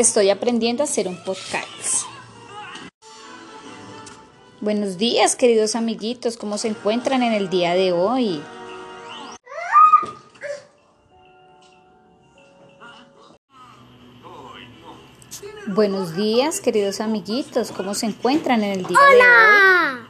Estoy aprendiendo a hacer un podcast. Buenos días, queridos amiguitos, ¿cómo se encuentran en el día de hoy? Buenos días, queridos amiguitos, ¿cómo se encuentran en el día de hoy?